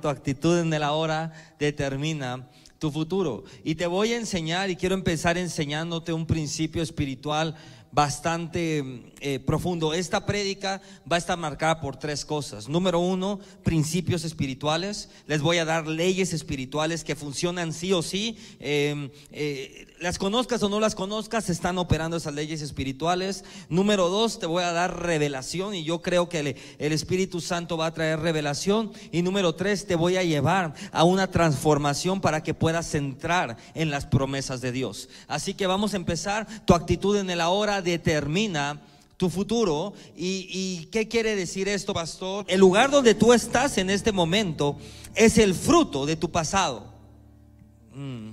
Tu actitud en el ahora determina tu futuro. Y te voy a enseñar y quiero empezar enseñándote un principio espiritual bastante eh, profundo. Esta prédica va a estar marcada por tres cosas. Número uno, principios espirituales. Les voy a dar leyes espirituales que funcionan sí o sí. Em, eh, las conozcas o no las conozcas, están operando esas leyes espirituales. Número dos, te voy a dar revelación y yo creo que el, el Espíritu Santo va a traer revelación. Y número tres, te voy a llevar a una transformación para que puedas entrar en las promesas de Dios. Así que vamos a empezar. Tu actitud en el ahora determina tu futuro. ¿Y, qué quiere decir esto, pastor? El lugar donde tú estás en este momento es el fruto de tu pasado. Mm.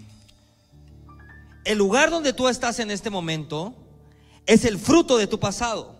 El lugar donde tú estás en este momento es el fruto de tu pasado.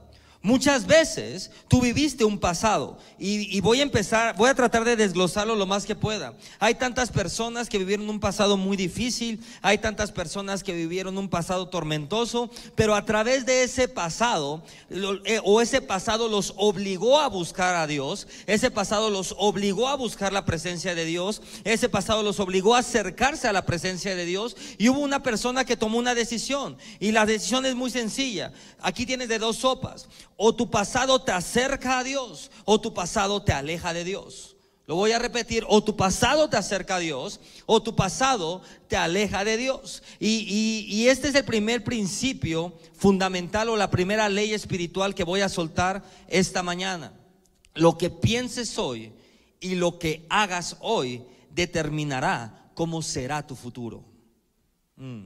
Muchas veces tú viviste un pasado y, voy a empezar, voy a tratar de desglosarlo lo más que pueda. Hay tantas personas que vivieron un pasado muy difícil, hay tantas personas que vivieron un pasado tormentoso, pero a través de ese pasado eh, o ese pasado los obligó a buscar a Dios, ese pasado los obligó a buscar la presencia de Dios, ese pasado los obligó a acercarse a la presencia de Dios y hubo una persona que tomó una decisión y la decisión es muy sencilla. Aquí tienes de dos sopas o tu pasado te acerca a Dios o tu pasado te aleja de Dios. Lo voy a repetir, o tu pasado te acerca a Dios o tu pasado te aleja de Dios. Y, este es el primer principio fundamental o la primera ley espiritual que voy a soltar esta mañana. Lo que pienses hoy y lo que hagas hoy determinará cómo será tu futuro. Mm.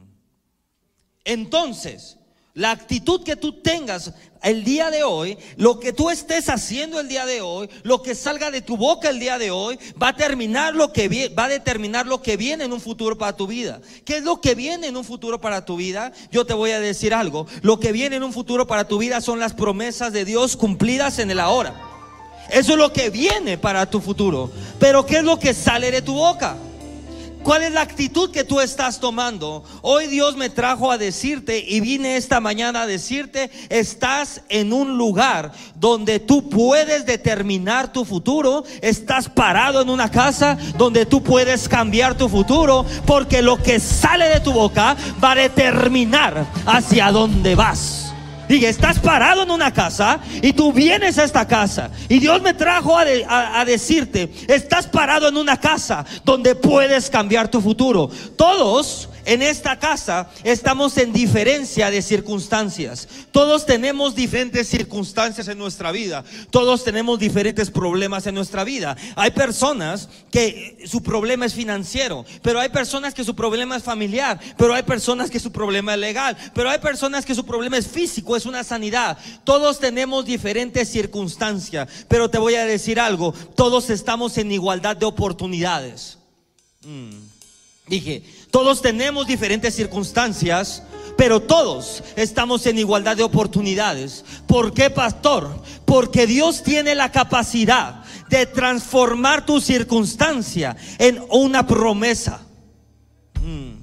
Entonces, la actitud que tú tengas el día de hoy, lo que tú estés haciendo el día de hoy, lo que salga de tu boca el día de hoy, va a terminar lo que va a determinar lo que viene en un futuro para tu vida. ¿Qué es lo que viene en un futuro para tu vida? Yo te voy a decir algo. Lo que viene en un futuro para tu vida son las promesas de Dios cumplidas en el ahora. Eso es lo que viene para tu futuro. Pero ¿qué es lo que sale de tu boca? ¿Cuál es la actitud que tú estás tomando? Hoy Dios me trajo a decirte y vine esta mañana a decirte, estás en un lugar donde tú puedes determinar tu futuro, estás parado en una casa donde tú puedes cambiar tu futuro, porque lo que sale de tu boca va a determinar hacia dónde vas. Dije, estás parado en una casa y tú vienes a esta casa. Y Dios me trajo a, decirte, estás parado en una casa donde puedes cambiar tu futuro. Todos en esta casa estamos en diferencia de circunstancias. Todos tenemos diferentes circunstancias en nuestra vida. Todos tenemos diferentes problemas en nuestra vida. Hay personas que su problema es financiero, pero hay personas que su problema es familiar, pero hay personas que su problema es legal, pero hay personas que su problema es físico, es una sanidad. Todos tenemos diferentes circunstancias, pero te voy a decir algo, todos estamos en igualdad de oportunidades. Mm. Dije, todos tenemos diferentes circunstancias, pero todos estamos en igualdad de oportunidades. ¿Por qué, pastor? Porque Dios tiene la capacidad de transformar tu circunstancia en una promesa. Mm.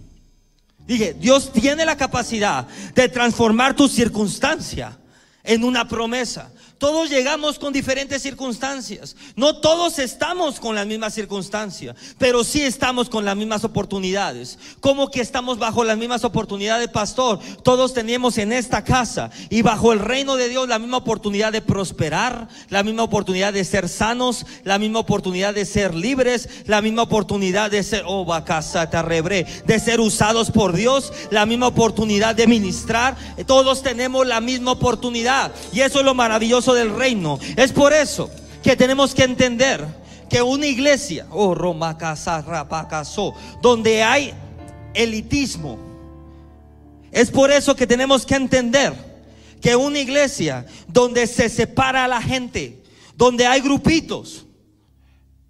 Dije, Dios tiene la capacidad de transformar tu circunstancia en una promesa. Todos llegamos con diferentes circunstancias. No todos estamos con las mismas circunstancias, pero sí estamos con las mismas oportunidades. ¿Cómo que estamos bajo las mismas oportunidades, pastor? Todos tenemos en esta casa y bajo el reino de Dios la misma oportunidad de prosperar, la misma oportunidad de ser sanos, la misma oportunidad de ser libres, la misma oportunidad de ser, oh, de ser usados por Dios, la misma oportunidad de ministrar. Todos tenemos la misma oportunidad y eso es lo maravilloso del reino. Es por eso que tenemos que entender que una iglesia, oh Roma donde hay elitismo, es por eso que tenemos que entender que una iglesia donde se separa a la gente, donde hay grupitos,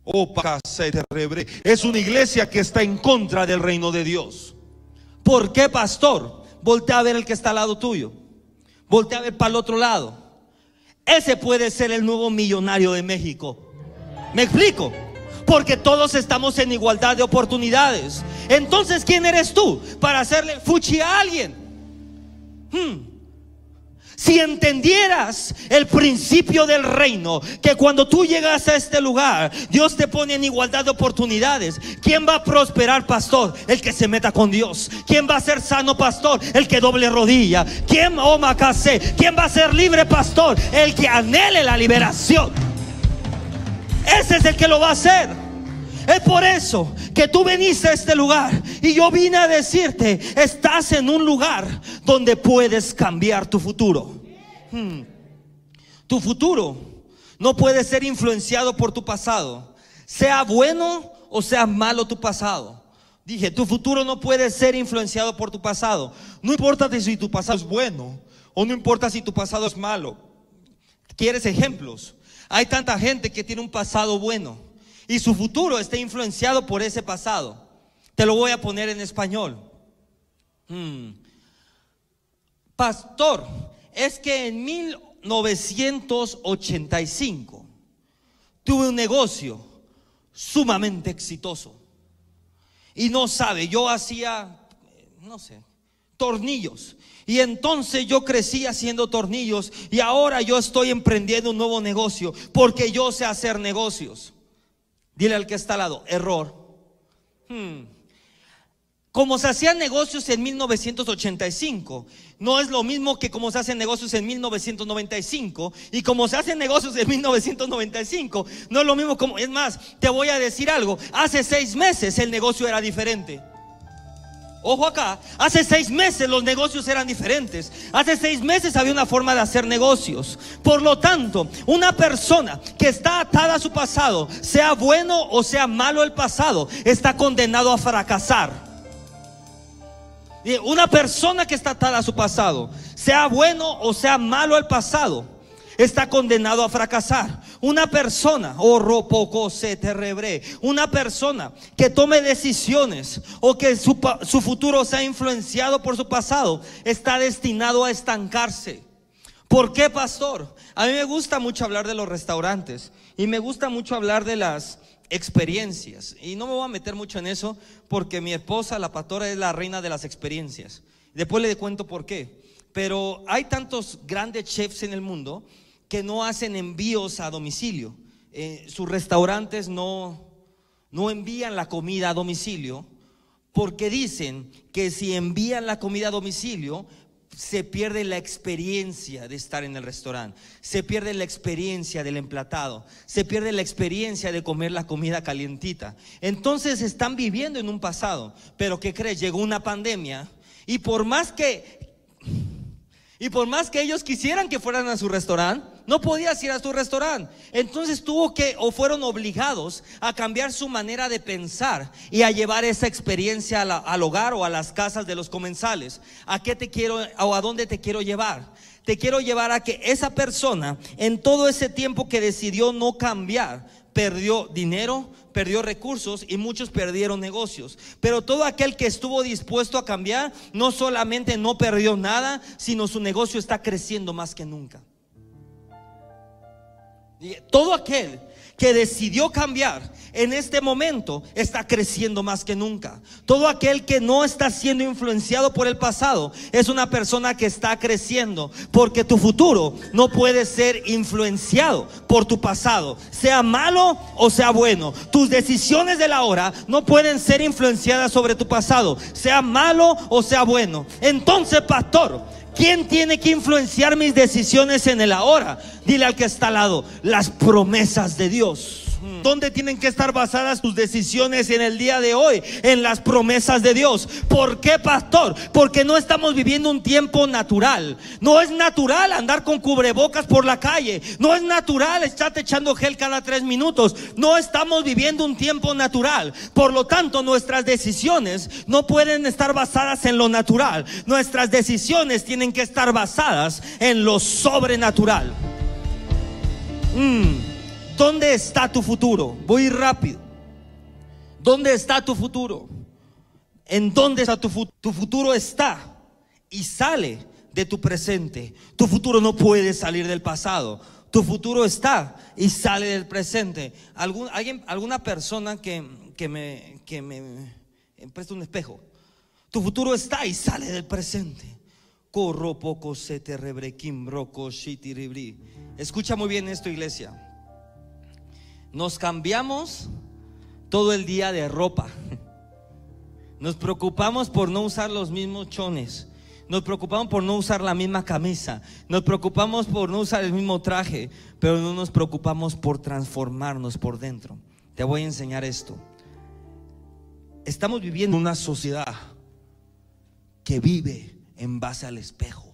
oh, es una iglesia que está en contra del reino de Dios. ¿Por qué, pastor? Voltea a ver el que está al lado tuyo. Voltea a ver para el otro lado. Ese puede ser el nuevo millonario de México. ¿Me explico? Porque todos estamos en igualdad de oportunidades. Entonces, ¿quién eres tú para hacerle fuchi a alguien? Hmm. Si entendieras el principio del reino, que cuando tú llegas a este lugar, Dios te pone en igualdad de oportunidades. ¿Quién va a prosperar, pastor? El que se meta con Dios. ¿Quién va a ser sano, pastor? El que doble rodilla. ¿Quién, oh macase? ¿Quién va a ser libre, pastor? El que anhele la liberación. Ese es el que lo va a hacer. Es por eso que tú viniste a este lugar y yo vine a decirte, estás en un lugar donde puedes cambiar tu futuro. Hmm. Tu futuro no puede ser influenciado por tu pasado, sea bueno o sea malo tu pasado. Dije, tu futuro no puede ser influenciado por tu pasado. No importa si tu pasado es bueno o no importa si tu pasado es malo. ¿Quieres ejemplos? Hay tanta gente que tiene un pasado bueno y su futuro está influenciado por ese pasado. Te lo voy a poner en español. Hmm. Pastor, es que en 1985 tuve un negocio sumamente exitoso. Y no sabe, yo hacía, no sé, tornillos. Y entonces yo crecí haciendo tornillos y ahora yo estoy emprendiendo un nuevo negocio porque yo sé hacer negocios. Dile al que está al lado, error. Hmm. Como se hacían negocios en 1985, no es lo mismo que como se hacen negocios en 1995. Y como se hacen negocios en 1995, no es lo mismo como... Es más, te voy a decir algo. Hace seis meses el negocio era diferente. Ojo acá, hace seis meses los negocios eran diferentes. Hace seis meses había una forma de hacer negocios. Por lo tanto, una persona que está atada a su pasado, sea bueno o sea malo el pasado, está condenado a fracasar. Una persona que está atada a su pasado, sea bueno o sea malo el pasado, está condenado a fracasar. Una persona, o oh, poco se te rebre, una persona que tome decisiones o que su, su futuro sea influenciado por su pasado, está destinado a estancarse. ¿Por qué, pastor? A mí me gusta mucho hablar de los restaurantes y me gusta mucho hablar de las experiencias. Y no me voy a meter mucho en eso porque mi esposa, la pastora, es la reina de las experiencias. Después le cuento por qué. Pero hay tantos grandes chefs en el mundo que no hacen envíos a domicilio. Eh, sus restaurantes no, no envían la comida a domicilio porque dicen que si envían la comida a domicilio se pierde la experiencia de estar en el restaurante, se pierde la experiencia del emplatado, se pierde la experiencia de comer la comida calientita. Entonces están viviendo en un pasado, pero ¿qué crees? Llegó una pandemia y por más que y por más que ellos quisieran que fueran a su restaurante, no podías ir a su restaurante. Entonces tuvo que o fueron obligados a cambiar su manera de pensar y a llevar esa experiencia al hogar o a las casas de los comensales. ¿A qué te quiero o a dónde te quiero llevar? Te quiero llevar a que esa persona en todo ese tiempo que decidió no cambiar, perdió dinero, perdió recursos y muchos perdieron negocios. Pero todo aquel que estuvo dispuesto a cambiar, no solamente no perdió nada, sino su negocio está creciendo más que nunca. Todo aquel que decidió cambiar en este momento está creciendo más que nunca. Todo aquel que no está siendo influenciado por el pasado es una persona que está creciendo porque tu futuro no puede ser influenciado por tu pasado, sea malo o sea bueno. Tus decisiones de la hora no pueden ser influenciadas sobre tu pasado, sea malo o sea bueno. Entonces, pastor, ¿Quién tiene que influenciar mis decisiones en el ahora? Dile al que está al lado, las promesas de Dios. ¿Dónde tienen que estar basadas tus decisiones en el día de hoy? En las promesas de Dios. ¿Por qué, pastor? Porque no estamos viviendo un tiempo natural. No es natural andar con cubrebocas por la calle. No es natural estarte echando gel cada tres minutos. No estamos viviendo un tiempo natural. Por lo tanto, nuestras decisiones no pueden estar basadas en lo natural. Nuestras decisiones tienen que estar basadas en lo sobrenatural. Mm. ¿Dónde está tu futuro? Voy rápido. ¿Dónde está tu futuro? ¿En dónde está tu futuro? Tu futuro está y sale de tu presente. Tu futuro no puede salir del pasado. Tu futuro está y sale del presente. ¿Algún, alguien, alguna persona que, me, que me, me presta un espejo. Tu futuro está y sale del presente. Corro poco se Escucha muy bien esto, iglesia. Nos cambiamos todo el día de ropa. Nos preocupamos por no usar los mismos chones. Nos preocupamos por no usar la misma camisa. Nos preocupamos por no usar el mismo traje. Pero no nos preocupamos por transformarnos por dentro. Te voy a enseñar esto. Estamos viviendo una sociedad que vive en base al espejo.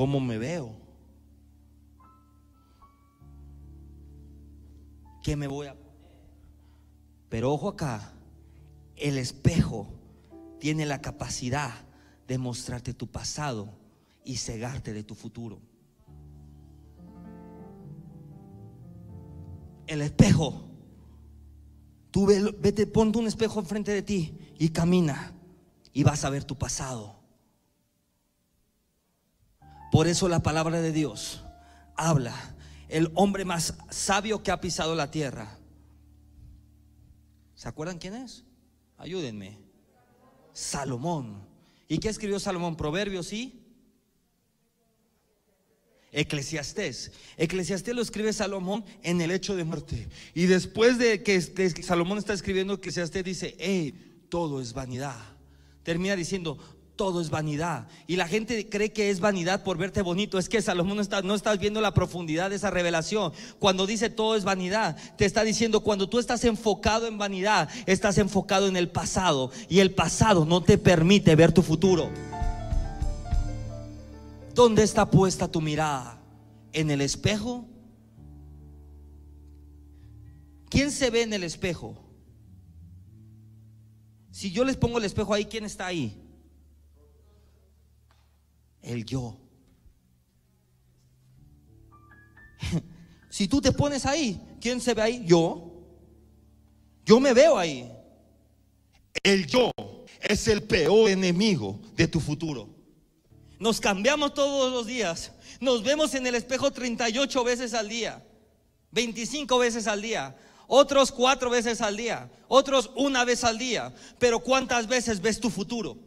¿Cómo me veo? ¿Qué me voy a poner? Pero ojo acá, el espejo tiene la capacidad de mostrarte tu pasado y cegarte de tu futuro. El espejo Tú vete, ponte un espejo enfrente de ti y camina y vas a ver tu pasado. Por eso la palabra de Dios habla, el hombre más sabio que ha pisado la tierra. ¿Se acuerdan quién es? Ayúdenme. Salomón. ¿Y qué escribió Salomón? Proverbios y Eclesiastés. Eclesiastés lo escribe Salomón en el hecho de muerte. Y después de que, Salomón está escribiendo Eclesiastés dice, hey, todo es vanidad. Termina diciendo, todo es vanidad. Y la gente cree que es vanidad por verte bonito. Es que Salomón no está, no estás viendo la profundidad de esa revelación. Cuando dice todo es vanidad, te está diciendo cuando tú estás enfocado en vanidad, estás enfocado en el pasado. Y el pasado no te permite ver tu futuro. ¿Dónde está puesta tu mirada? ¿En el espejo? ¿Quién se ve en el espejo? Si yo les pongo el espejo ahí, ¿quién está ahí? El yo. Si tú te pones ahí, ¿quién se ve ahí? Yo. Yo me veo ahí. El yo es el peor enemigo de tu futuro. Nos cambiamos todos los días. Nos vemos en el espejo 38 veces al día, 25 veces al día, otros cuatro veces al día, otros una vez al día. Pero ¿cuántas veces ves tu futuro?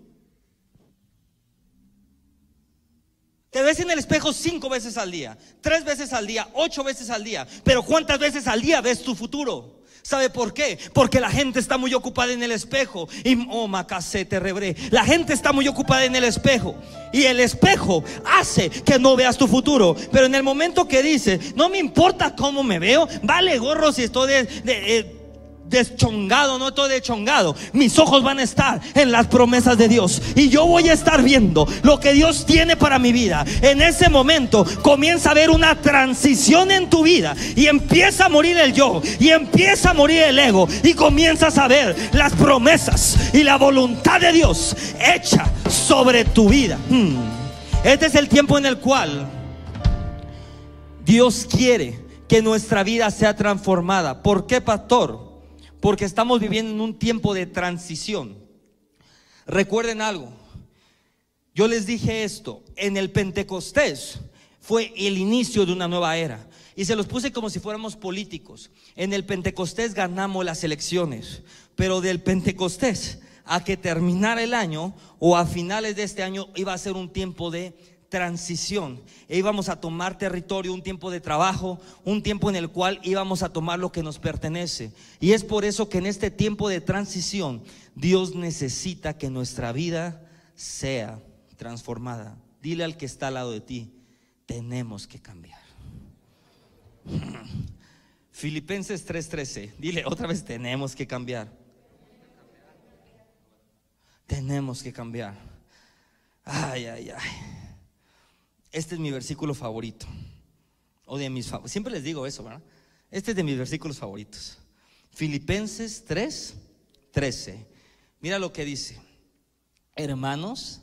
Te ves en el espejo cinco veces al día, tres veces al día, ocho veces al día. Pero ¿cuántas veces al día ves tu futuro? ¿Sabe por qué? Porque la gente está muy ocupada en el espejo. Y oh, macacete rebré. La gente está muy ocupada en el espejo. Y el espejo hace que no veas tu futuro. Pero en el momento que dice, no me importa cómo me veo, vale gorro si estoy de, de eh, deschongado, no estoy deschongado. Mis ojos van a estar en las promesas de Dios. Y yo voy a estar viendo lo que Dios tiene para mi vida. En ese momento comienza a haber una transición en tu vida. Y empieza a morir el yo. Y empieza a morir el ego. Y comienzas a ver las promesas y la voluntad de Dios hecha sobre tu vida. Hmm. Este es el tiempo en el cual Dios quiere que nuestra vida sea transformada. ¿Por qué, pastor? Porque estamos viviendo en un tiempo de transición. Recuerden algo, yo les dije esto, en el Pentecostés fue el inicio de una nueva era. Y se los puse como si fuéramos políticos. En el Pentecostés ganamos las elecciones, pero del Pentecostés a que terminara el año o a finales de este año iba a ser un tiempo de transición. E íbamos a tomar territorio, un tiempo de trabajo, un tiempo en el cual íbamos a tomar lo que nos pertenece. Y es por eso que en este tiempo de transición Dios necesita que nuestra vida sea transformada. Dile al que está al lado de ti, tenemos que cambiar. Filipenses 3:13, dile otra vez, tenemos que cambiar. Tenemos que cambiar. Ay, ay, ay. Este es mi versículo favorito. O de mis. Siempre les digo eso, ¿verdad? Este es de mis versículos favoritos. Filipenses 3, 13. Mira lo que dice. Hermanos,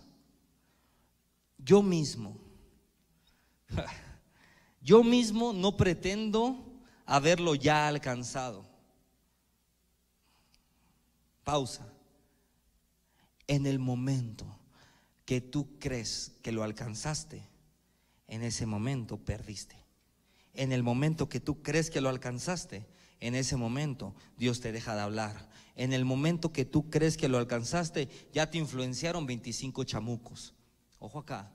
yo mismo, yo mismo no pretendo haberlo ya alcanzado. Pausa. En el momento que tú crees que lo alcanzaste, en ese momento perdiste. En el momento que tú crees que lo alcanzaste, En ese momento Dios te deja de hablar. En el momento que tú crees que lo alcanzaste, ya te influenciaron 25 chamucos. Ojo acá.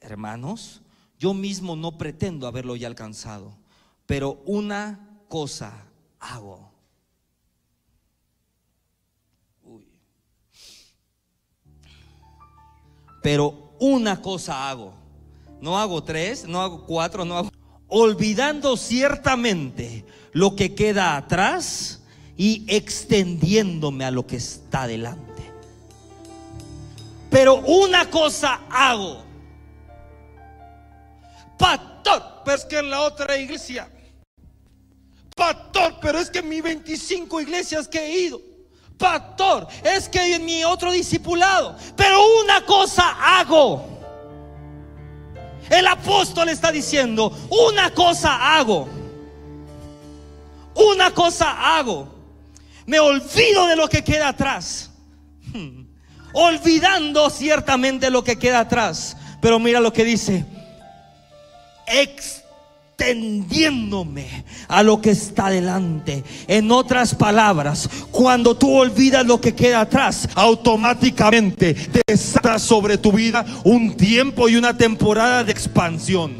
Hermanos, yo mismo no pretendo haberlo ya alcanzado, pero una cosa hago. Pero una cosa hago. No hago tres, no hago cuatro, no hago... Olvidando ciertamente lo que queda atrás y extendiéndome a lo que está delante. Pero una cosa hago. Pastor, pero es que en la otra iglesia. Pastor, pero es que en mis 25 iglesias que he ido. Pastor, es que en mi otro discipulado. Pero una cosa hago. El apóstol está diciendo, una cosa hago. Una cosa hago. Me olvido de lo que queda atrás. Hmm. Olvidando ciertamente lo que queda atrás. Pero mira lo que dice. Ex extendiéndome a lo que está delante. En otras palabras, cuando tú olvidas lo que queda atrás, automáticamente desata sobre tu vida un tiempo y una temporada de expansión.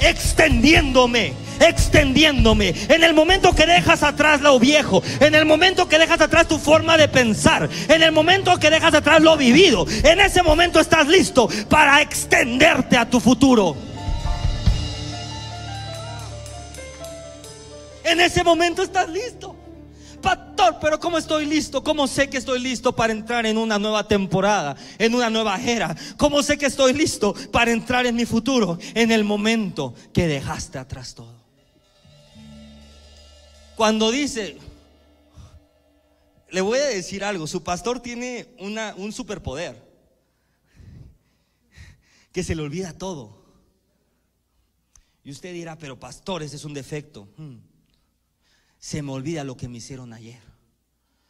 Extendiéndome extendiéndome. En el momento que dejas atrás lo viejo, en el momento que dejas atrás tu forma de pensar, en el momento que dejas atrás lo vivido, en ese momento estás listo para extenderte a tu futuro. En ese momento estás listo. Pastor, pero ¿cómo estoy listo? ¿Cómo sé que estoy listo para entrar en una nueva temporada, en una nueva era? ¿Cómo sé que estoy listo para entrar en mi futuro? En el momento que dejaste atrás todo. Cuando dice, le voy a decir algo, su pastor tiene una, un superpoder, que se le olvida todo. Y usted dirá, pero pastor, ese es un defecto. Hmm se me olvida lo que me hicieron ayer.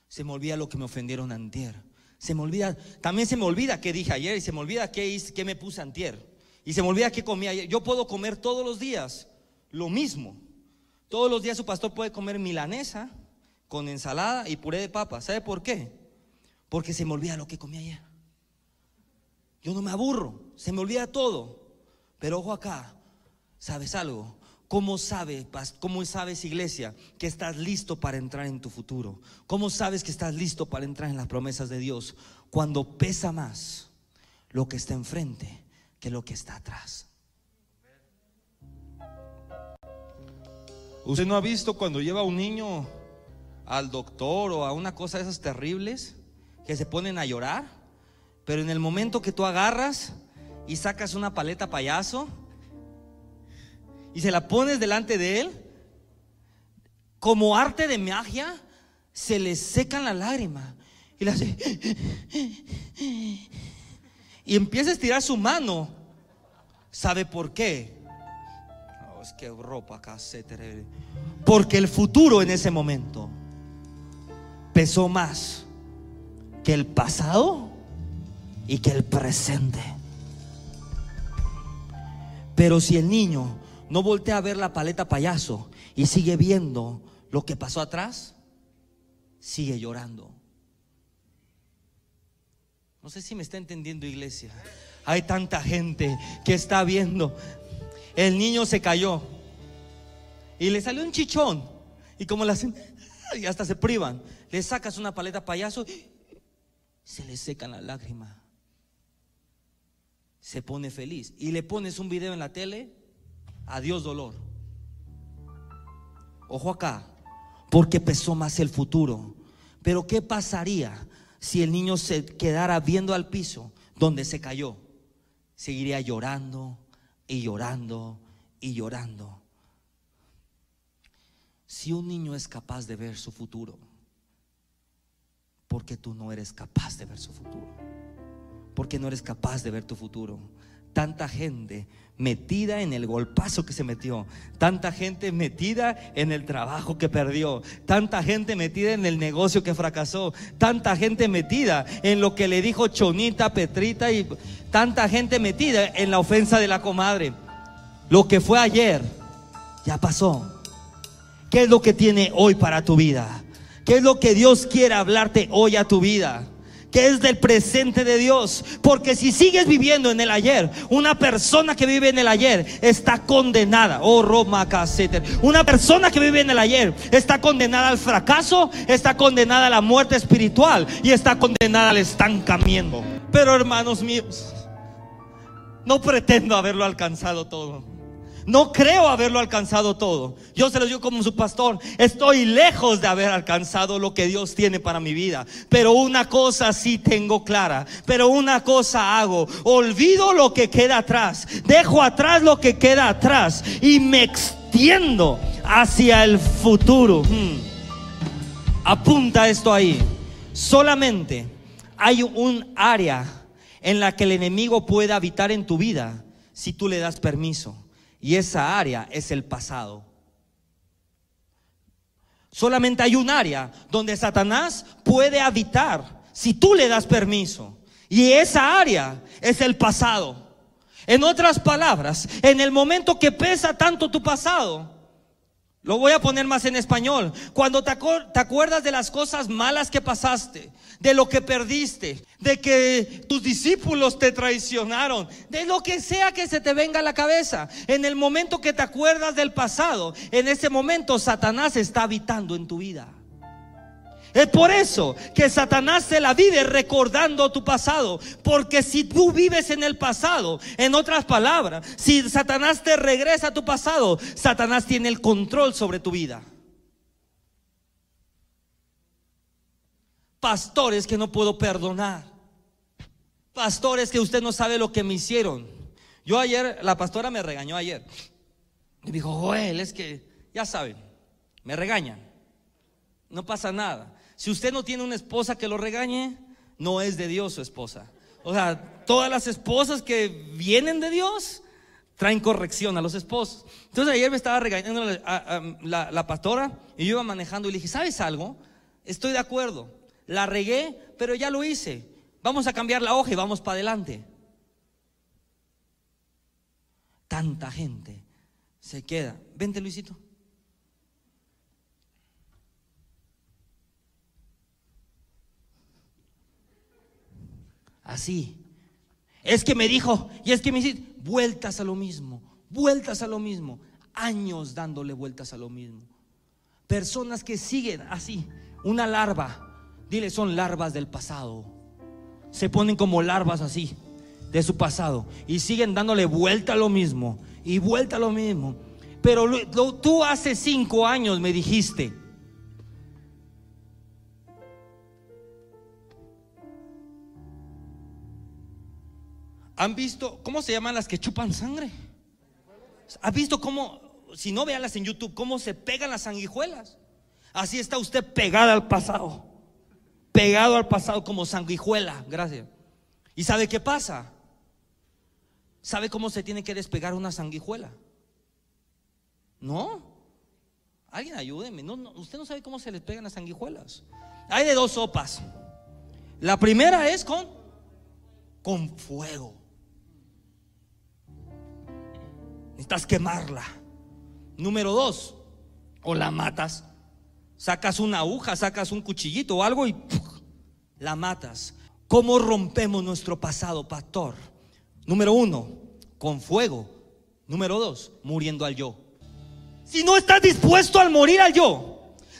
Se me olvida lo que me ofendieron antier. Se me olvida, también se me olvida qué dije ayer y se me olvida qué, hice, qué me puse antier. Y se me olvida qué comí ayer. Yo puedo comer todos los días lo mismo. Todos los días su pastor puede comer milanesa con ensalada y puré de papa. ¿Sabe por qué? Porque se me olvida lo que comí ayer. Yo no me aburro, se me olvida todo. Pero ojo acá, ¿sabes algo? ¿Cómo sabes, cómo sabes, iglesia, que estás listo para entrar en tu futuro? ¿Cómo sabes que estás listo para entrar en las promesas de Dios? Cuando pesa más lo que está enfrente que lo que está atrás. ¿Usted no ha visto cuando lleva a un niño al doctor o a una cosa de esas terribles que se ponen a llorar? Pero en el momento que tú agarras y sacas una paleta payaso, y se la pones delante de él, como arte de magia, se le secan las lágrimas. Y le hace. Y empieza a estirar su mano. ¿Sabe por qué? Oh, es que ropa se Porque el futuro en ese momento pesó más que el pasado y que el presente. Pero si el niño no voltea a ver la paleta payaso y sigue viendo lo que pasó atrás, sigue llorando. No sé si me está entendiendo iglesia. Hay tanta gente que está viendo. El niño se cayó y le salió un chichón. Y como hacen, y hasta se privan. Le sacas una paleta payaso, se le secan las lágrimas. Se pone feliz. Y le pones un video en la tele Adiós dolor. Ojo acá, porque pesó más el futuro. Pero ¿qué pasaría si el niño se quedara viendo al piso donde se cayó? Seguiría llorando y llorando y llorando. Si un niño es capaz de ver su futuro, porque tú no eres capaz de ver su futuro? Porque no eres capaz de ver tu futuro? Tanta gente metida en el golpazo que se metió, tanta gente metida en el trabajo que perdió, tanta gente metida en el negocio que fracasó, tanta gente metida en lo que le dijo Chonita, Petrita y tanta gente metida en la ofensa de la comadre. Lo que fue ayer ya pasó. ¿Qué es lo que tiene hoy para tu vida? ¿Qué es lo que Dios quiere hablarte hoy a tu vida? ¿Qué es del presente de Dios? Porque si sigues viviendo en el ayer, una persona que vive en el ayer está condenada. Oh, Roma Una persona que vive en el ayer está condenada al fracaso, está condenada a la muerte espiritual y está condenada al estancamiento. Pero hermanos míos, no pretendo haberlo alcanzado todo. No creo haberlo alcanzado todo. Yo se lo digo como su pastor. Estoy lejos de haber alcanzado lo que Dios tiene para mi vida. Pero una cosa sí tengo clara. Pero una cosa hago. Olvido lo que queda atrás. Dejo atrás lo que queda atrás. Y me extiendo hacia el futuro. Hmm. Apunta esto ahí. Solamente hay un área en la que el enemigo puede habitar en tu vida si tú le das permiso. Y esa área es el pasado. Solamente hay un área donde Satanás puede habitar si tú le das permiso. Y esa área es el pasado. En otras palabras, en el momento que pesa tanto tu pasado, lo voy a poner más en español, cuando te, acuerdas de las cosas malas que pasaste, de lo que perdiste, de que tus discípulos te traicionaron, de lo que sea que se te venga a la cabeza. En el momento que te acuerdas del pasado, en ese momento Satanás está habitando en tu vida. Es por eso que Satanás se la vive recordando tu pasado. Porque si tú vives en el pasado, en otras palabras, si Satanás te regresa a tu pasado, Satanás tiene el control sobre tu vida. Pastores que no puedo perdonar. Pastores que usted no sabe lo que me hicieron. Yo ayer, la pastora me regañó ayer. Me dijo, Joel, es que, ya saben, me regañan. No pasa nada. Si usted no tiene una esposa que lo regañe, no es de Dios su esposa. O sea, todas las esposas que vienen de Dios traen corrección a los esposos. Entonces ayer me estaba regañando la, la pastora y yo iba manejando y le dije, ¿sabes algo? Estoy de acuerdo la regué, pero ya lo hice. Vamos a cambiar la hoja y vamos para adelante. Tanta gente se queda. Vente, Luisito. Así. Es que me dijo, y es que me dice, vueltas a lo mismo, vueltas a lo mismo, años dándole vueltas a lo mismo. Personas que siguen así, una larva, Dile, son larvas del pasado. Se ponen como larvas así, de su pasado. Y siguen dándole vuelta a lo mismo. Y vuelta a lo mismo. Pero tú hace cinco años me dijiste. ¿Han visto cómo se llaman las que chupan sangre? ¿Han visto cómo, si no veanlas en YouTube, cómo se pegan las sanguijuelas? Así está usted pegada al pasado pegado al pasado como sanguijuela. Gracias. ¿Y sabe qué pasa? ¿Sabe cómo se tiene que despegar una sanguijuela? ¿No? Alguien ayúdeme. No, usted no sabe cómo se les pegan las sanguijuelas. Hay de dos sopas. La primera es con con fuego. Necesitas quemarla. Número dos, o la matas Sacas una aguja, sacas un cuchillito o algo y la matas. ¿Cómo rompemos nuestro pasado, pastor? Número uno, con fuego. Número dos, muriendo al yo. Si no estás dispuesto al morir al yo,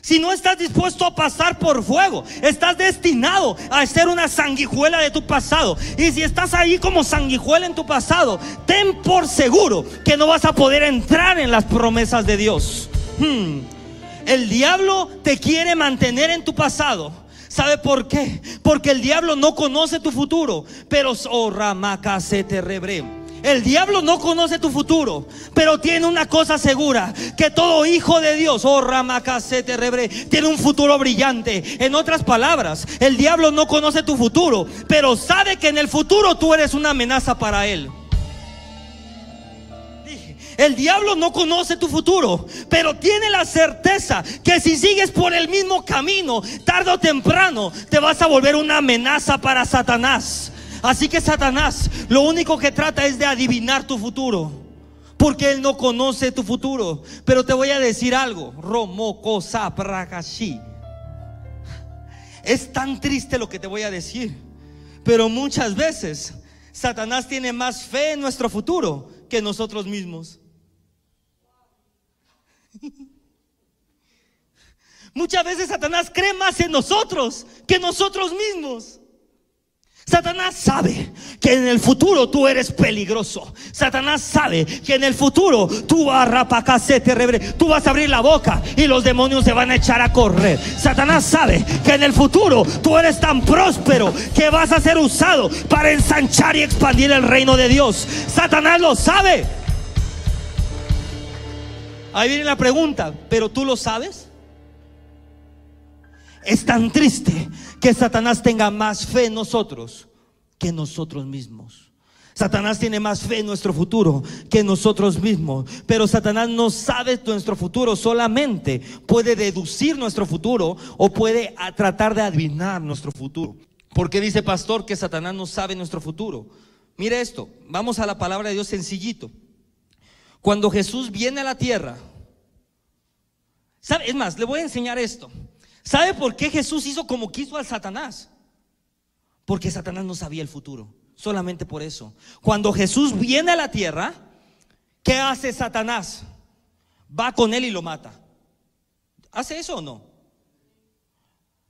si no estás dispuesto a pasar por fuego, estás destinado a ser una sanguijuela de tu pasado. Y si estás ahí como sanguijuela en tu pasado, ten por seguro que no vas a poder entrar en las promesas de Dios. Hmm. El diablo te quiere mantener en tu pasado. ¿Sabe por qué? Porque el diablo no conoce tu futuro. Pero, oh, te rebre. El diablo no conoce tu futuro, pero tiene una cosa segura, que todo hijo de Dios, oh te rebre, tiene un futuro brillante. En otras palabras, el diablo no conoce tu futuro, pero sabe que en el futuro tú eres una amenaza para él. El diablo no conoce tu futuro, pero tiene la certeza que si sigues por el mismo camino, tarde o temprano, te vas a volver una amenaza para Satanás. Así que Satanás lo único que trata es de adivinar tu futuro. porque Él no conoce tu futuro. Pero te voy a decir algo, Romoko Saprakashi. Es tan triste lo que te voy a decir, pero muchas veces Satanás tiene más fe en nuestro futuro que nosotros mismos. Muchas veces Satanás cree más en nosotros que nosotros mismos. Satanás sabe que en el futuro tú eres peligroso. Satanás sabe que en el futuro tú vas a tú vas a abrir la boca y los demonios se van a echar a correr. Satanás sabe que en el futuro tú eres tan próspero que vas a ser usado para ensanchar y expandir el reino de Dios. Satanás lo sabe. Ahí viene la pregunta, ¿pero tú lo sabes? Es tan triste que Satanás tenga más fe en nosotros que nosotros mismos. Satanás tiene más fe en nuestro futuro que nosotros mismos. Pero Satanás no sabe nuestro futuro, solamente puede deducir nuestro futuro o puede tratar de adivinar nuestro futuro. Porque dice pastor que Satanás no sabe nuestro futuro. Mire esto, vamos a la palabra de Dios sencillito. Cuando Jesús viene a la tierra. Es más, le voy a enseñar esto. ¿Sabe por qué Jesús hizo como quiso al Satanás? Porque Satanás no sabía el futuro. Solamente por eso. Cuando Jesús viene a la tierra, ¿qué hace Satanás? Va con él y lo mata. ¿Hace eso o no?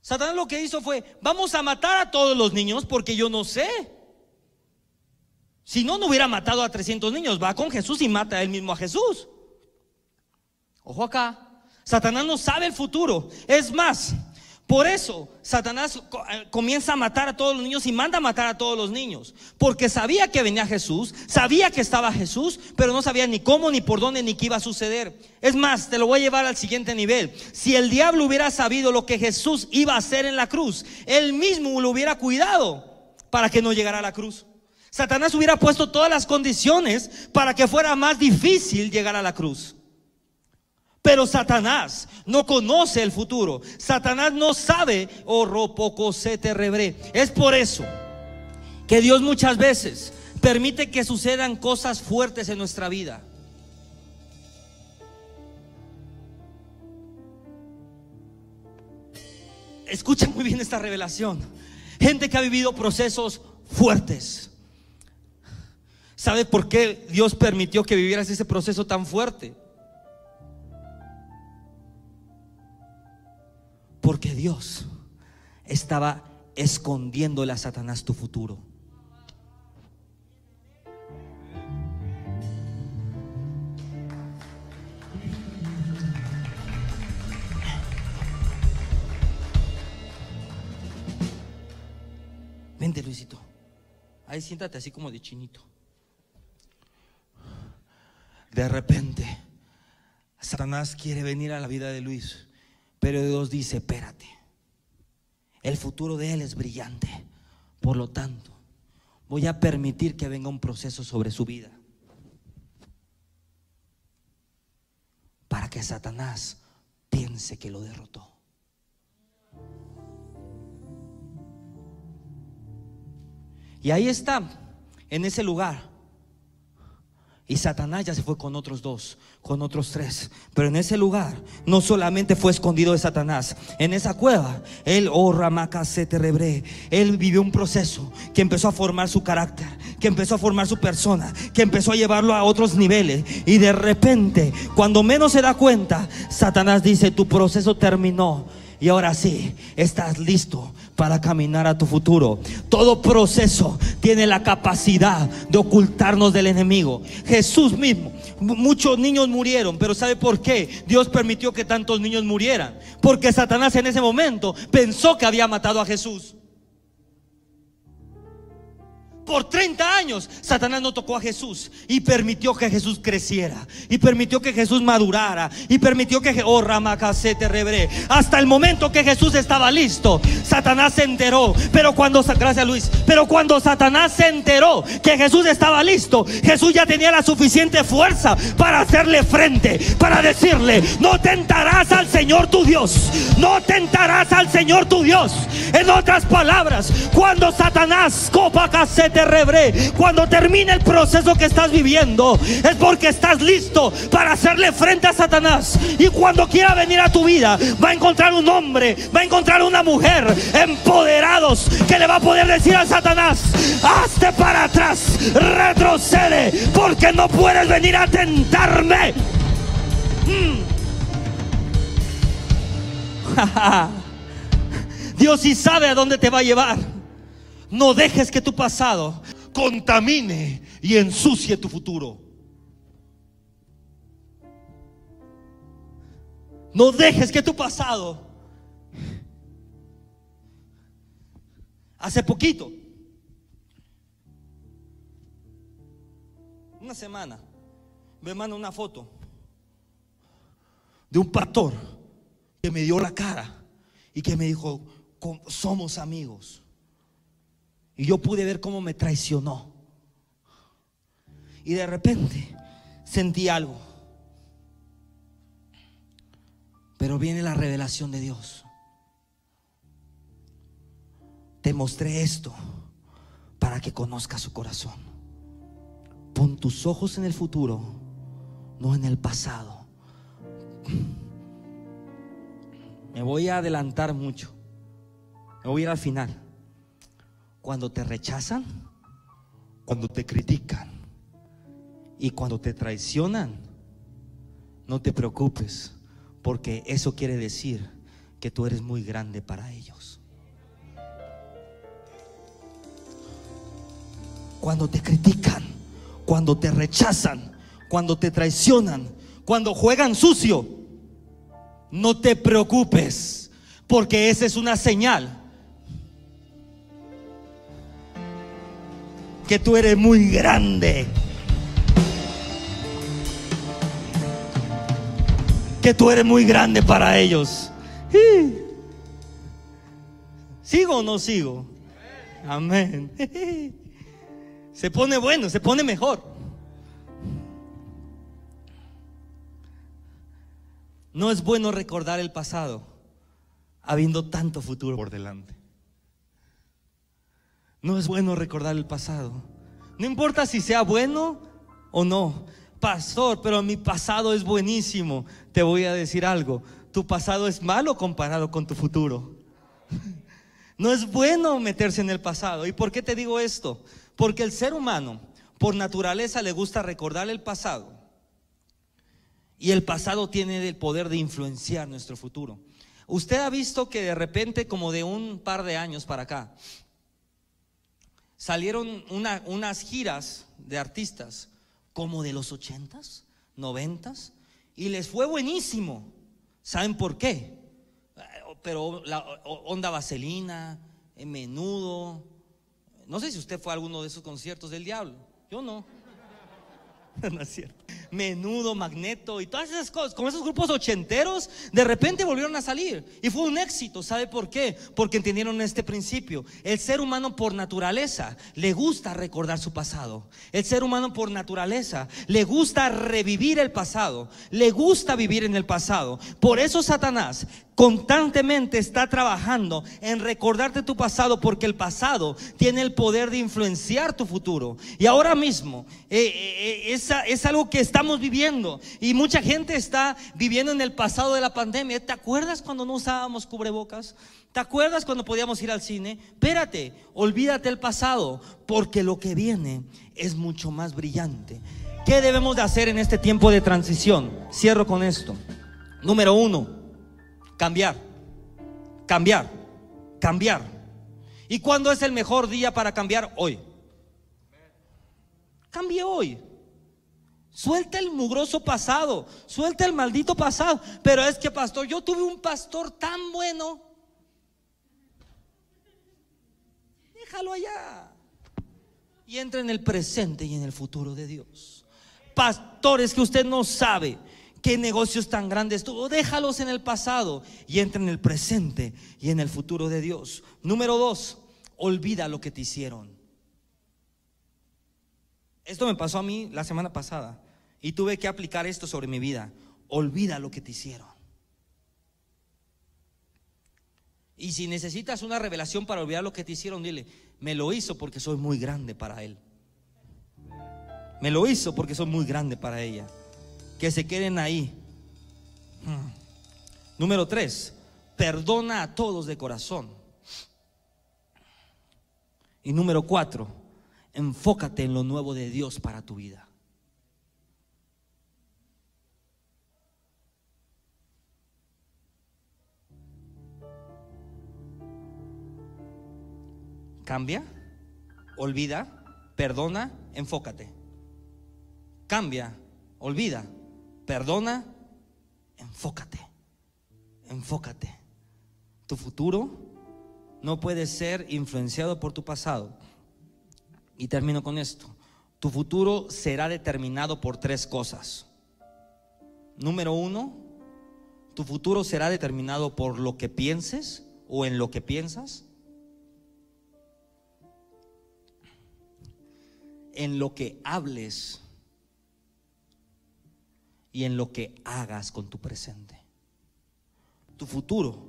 Satanás lo que hizo fue, vamos a matar a todos los niños porque yo no sé. Si no, no hubiera matado a 300 niños. Va con Jesús y mata a él mismo a Jesús. Ojo acá. Satanás no sabe el futuro. Es más, por eso Satanás eh, comienza a matar a todos los niños y manda a matar a todos los niños. Porque sabía que venía Jesús, sabía que estaba Jesús, pero no sabía ni cómo, ni por dónde, ni qué iba a suceder. Es más, te lo voy a llevar al siguiente nivel. Si el diablo hubiera sabido lo que Jesús iba a hacer en la cruz, él mismo lo hubiera cuidado para que no llegara a la cruz. Satanás hubiera puesto todas las condiciones para que fuera más difícil llegar a la cruz. Pero Satanás no conoce el futuro. Satanás no sabe, oh se te rebré. Es por eso que Dios muchas veces permite que sucedan cosas fuertes en nuestra vida. Escucha muy bien esta revelación. Gente que ha vivido procesos fuertes. ¿Sabe por qué Dios permitió que vivieras ese proceso tan fuerte? Porque Dios estaba escondiéndole a Satanás tu futuro. Vente, Luisito. Ahí siéntate así como de chinito. De repente, Satanás quiere venir a la vida de Luis pero Dios dice, espérate, el futuro de él es brillante. Por lo tanto, voy a permitir que venga un proceso sobre su vida. Para que Satanás piense que lo derrotó. Y ahí está, en ese lugar y Satanás ya se fue con otros dos, con otros tres. Pero en ese lugar no solamente fue escondido de Satanás. En esa cueva, él, oh Ramakasete Rebre, él vivió un proceso que empezó a formar su carácter, que empezó a formar su persona, que empezó a llevarlo a otros niveles. Y de repente, cuando menos se da cuenta, Satanás dice, tu proceso terminó. Y ahora sí, estás listo para caminar a tu futuro. Todo proceso tiene la capacidad de ocultarnos del enemigo. Jesús mismo, muchos niños murieron, pero ¿sabe por qué Dios permitió que tantos niños murieran? Porque Satanás en ese momento pensó que había matado a Jesús. Por 30 años Satanás no tocó a Jesús y permitió que Jesús creciera y permitió que Jesús madurara y permitió que oh ramacasete rebre hasta el momento que Jesús estaba listo Satanás se enteró. Pero cuando gracias Luis. Pero cuando Satanás se enteró que Jesús estaba listo Jesús ya tenía la suficiente fuerza para hacerle frente para decirle no tentarás al Señor tu Dios no tentarás al Señor tu Dios en otras palabras cuando Satanás copa casete Cuando termine el proceso que estás viviendo, es porque estás listo para hacerle frente a Satanás. Y cuando quiera venir a tu vida, va a encontrar un hombre, va a encontrar una mujer empoderados que le va a poder decir a Satanás, hazte para atrás, retrocede, porque no puedes venir a tentarme. Mm. Dios sí sabe a dónde te va a llevar. No dejes que tu pasado contamine y ensucie tu futuro. No dejes que tu pasado. Hace poquito, una semana, me manda una foto de un pastor que me dio la cara y que me dijo, somos amigos. Y yo pude ver cómo me traicionó. Y de repente sentí algo. Pero viene la revelación de Dios. Te mostré esto para que conozcas su corazón. Pon tus ojos en el futuro, no en el pasado. Me voy a adelantar mucho. Me voy a ir al final. Cuando te rechazan, cuando te critican y cuando te traicionan, no te preocupes, porque eso quiere decir que tú eres muy grande para ellos. Cuando te critican, cuando te rechazan, cuando te traicionan, cuando juegan sucio, no te preocupes, porque esa es una señal que tú eres muy grande. Que tú eres muy grande para ellos. ¿Sigo o no sigo? Amén. Se pone bueno, se pone mejor. No es bueno recordar el pasado habiendo tanto futuro por delante. No es bueno recordar el pasado. No importa si sea bueno o no. Pastor, pero mi pasado es buenísimo. Te voy a decir algo. Tu pasado es malo comparado con tu futuro. No es bueno meterse en el pasado. ¿Y por qué te digo esto? Porque el ser humano, por naturaleza, le gusta recordar el pasado. Y el pasado tiene el poder de influenciar nuestro futuro. Usted ha visto que de repente, como de un par de años para acá, salieron unas giras de artistas como de los ochentas, noventas, y les fue buenísimo. ¿Saben por qué? Pero la onda vaselina, menudo. No sé si usted fue a alguno de esos conciertos del diablo. Yo no. no es cierto. Menudo, Magneto y todas esas cosas, como esos grupos ochenteros, de repente volvieron a salir. Y fue un éxito. ¿Sabe por qué? Porque entendieron este principio. El ser humano por naturaleza le gusta recordar su pasado. El ser humano por naturaleza le gusta revivir el pasado. Le gusta vivir en el pasado. Por eso Satanás constantemente está trabajando en recordarte tu pasado porque el pasado tiene el poder de influenciar tu futuro. Y ahora mismo eh, eh, eh, es, algo que estamos viviendo y mucha gente está viviendo en el pasado de la pandemia. ¿Te acuerdas cuando no usábamos cubrebocas? ¿Te acuerdas cuando podíamos ir al cine? Espérate, olvídate el pasado porque lo que viene es mucho más brillante. ¿Qué debemos de hacer en este tiempo de transición? Cierro con esto. Número uno Cambiar, cambiar, cambiar. ¿Y cuándo es el mejor día para cambiar? Hoy. Cambie hoy. Suelta el mugroso pasado, suelta el maldito pasado. Pero es que, pastor, yo tuve un pastor tan bueno. Déjalo allá. Y entra en el presente y en el futuro de Dios. Pastores que usted no sabe qué negocios tan grandes tuvo. Déjalos en el pasado y entra en el presente y en el futuro de Dios. Número dos, olvida lo que te hicieron. Esto me pasó a mí la semana pasada y tuve que aplicar esto sobre mi vida. Olvida lo que te hicieron. Y si necesitas una revelación para olvidar lo que te hicieron, dile, me lo hizo porque soy muy grande para él. Me lo hizo porque soy muy grande para ella. Que se queden ahí. Número tres, perdona a todos de corazón. Y número cuatro, enfócate en lo nuevo de Dios para tu vida. Cambia, olvida, perdona, enfócate. Cambia, olvida, perdona, enfócate. Enfócate. Tu futuro no puede ser influenciado por tu pasado. Y termino con esto. Tu futuro será determinado por tres cosas. Número uno, tu futuro será determinado por lo que pienses o en lo que piensas. En lo que hables y en lo que hagas con tu presente. Tu futuro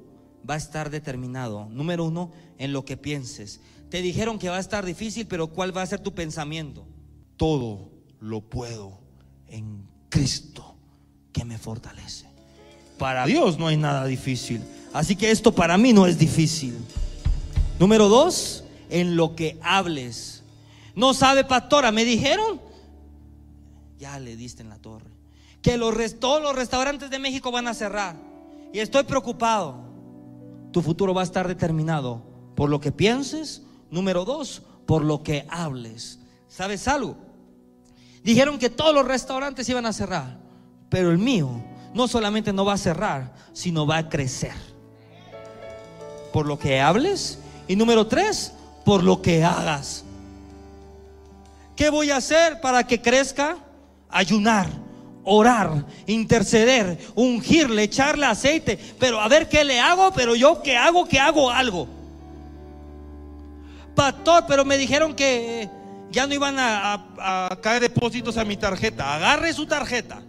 va a estar determinado, número uno, en lo que pienses. Te dijeron que va a estar difícil, pero ¿cuál va a ser tu pensamiento? Todo lo puedo en Cristo que me fortalece. Para Dios no hay nada difícil. Así que esto para mí no es difícil. Número dos, en lo que hables. No sabe, pastora, me dijeron. Ya le diste en la torre. Que los, todos los restaurantes de México van a cerrar. Y estoy preocupado. Tu futuro va a estar determinado por lo que pienses. Número dos, por lo que hables. ¿Sabes algo? Dijeron que todos los restaurantes iban a cerrar, pero el mío no solamente no va a cerrar, sino va a crecer. Por lo que hables. Y número tres, por lo que hagas. ¿Qué voy a hacer para que crezca? Ayunar orar, interceder, ungirle, echarle aceite, pero a ver qué le hago, pero yo qué hago, que hago algo. Pastor, pero me dijeron que ya no iban a, a caer depósitos a mi tarjeta. Agarre su tarjeta,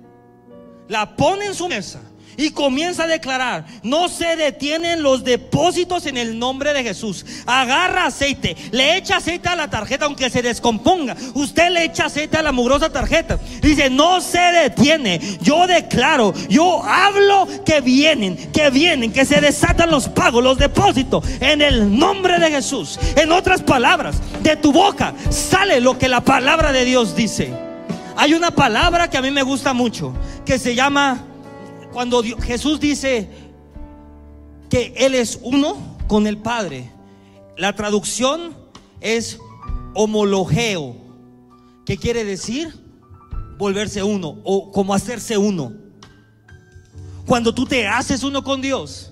la pone en su mesa y comienza a declarar, no se detienen los depósitos en el nombre de Jesús. Agarra aceite, le echa aceite a la tarjeta aunque se descomponga. Usted le echa aceite a la mugrosa tarjeta. Dice, no se detiene. Yo declaro, yo hablo que vienen, que vienen, que se desatan los pagos, los depósitos en el nombre de Jesús. En otras palabras, de tu boca sale lo que la palabra de Dios dice. Hay una palabra que a mí me gusta mucho, que se llama cuando Jesús dice que Él es uno con el Padre, la traducción es homologeo, que quiere decir volverse uno o como hacerse uno. Cuando tú te haces uno con Dios,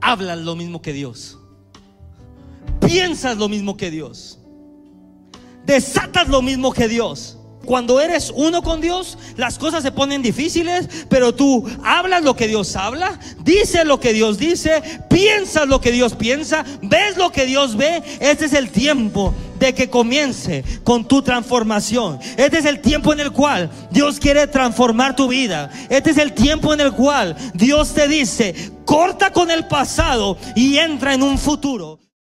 hablas lo mismo que Dios, piensas lo mismo que Dios, desatas lo mismo que Dios. Cuando eres uno con Dios, las cosas se ponen difíciles, pero tú hablas lo que Dios habla, dices lo que Dios dice, piensas lo que Dios piensa, ves lo que Dios ve. Este es el tiempo de que comience con tu transformación. Este es el tiempo en el cual Dios quiere transformar tu vida. Este es el tiempo en el cual Dios te dice, corta con el pasado y entra en un futuro.